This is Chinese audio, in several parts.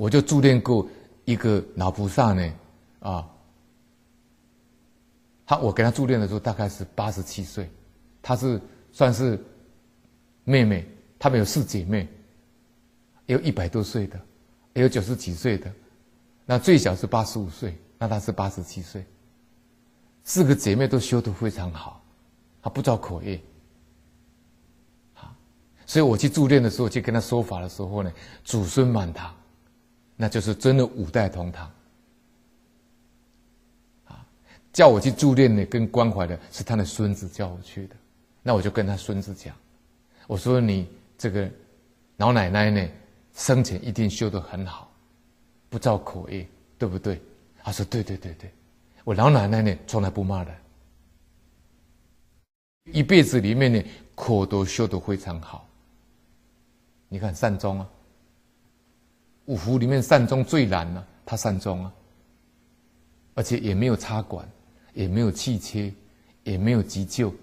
我就助念过一个老菩萨呢，啊，他我给他助念的时候大概是八十七岁，他是算是妹妹，他们有四姐妹，有一百多岁的，也有九十几岁的，那最小是八十五岁，那他是八十七岁，四个姐妹都修得非常好，他不造口业。所以我去助念的时候，去跟他说法的时候呢，祖孙满堂，那就是真的五代同堂。啊，叫我去助念呢，跟关怀的是他的孙子叫我去的，那我就跟他孙子讲，我说你这个老奶奶呢，生前一定修得很好，不造口业，对不对？他说对对对对，我老奶奶呢从来不骂人，一辈子里面呢口都修得非常好。你看善终啊，五福里面善终最难了，他善终啊，而且也没有插管，也没有气切，也没有急救，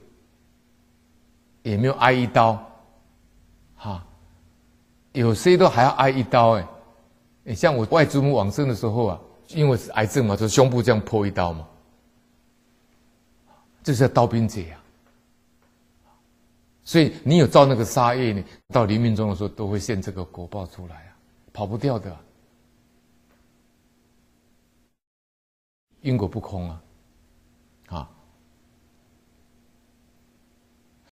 也没有挨一刀，哈，有些都还要挨一刀哎，你像我外祖母往生的时候啊，因为是癌症嘛，就胸部这样剖一刀嘛，这是刀兵劫啊。所以你有造那个杀业呢，到临命终的时候都会现这个果报出来啊，跑不掉的。因果不空啊，啊。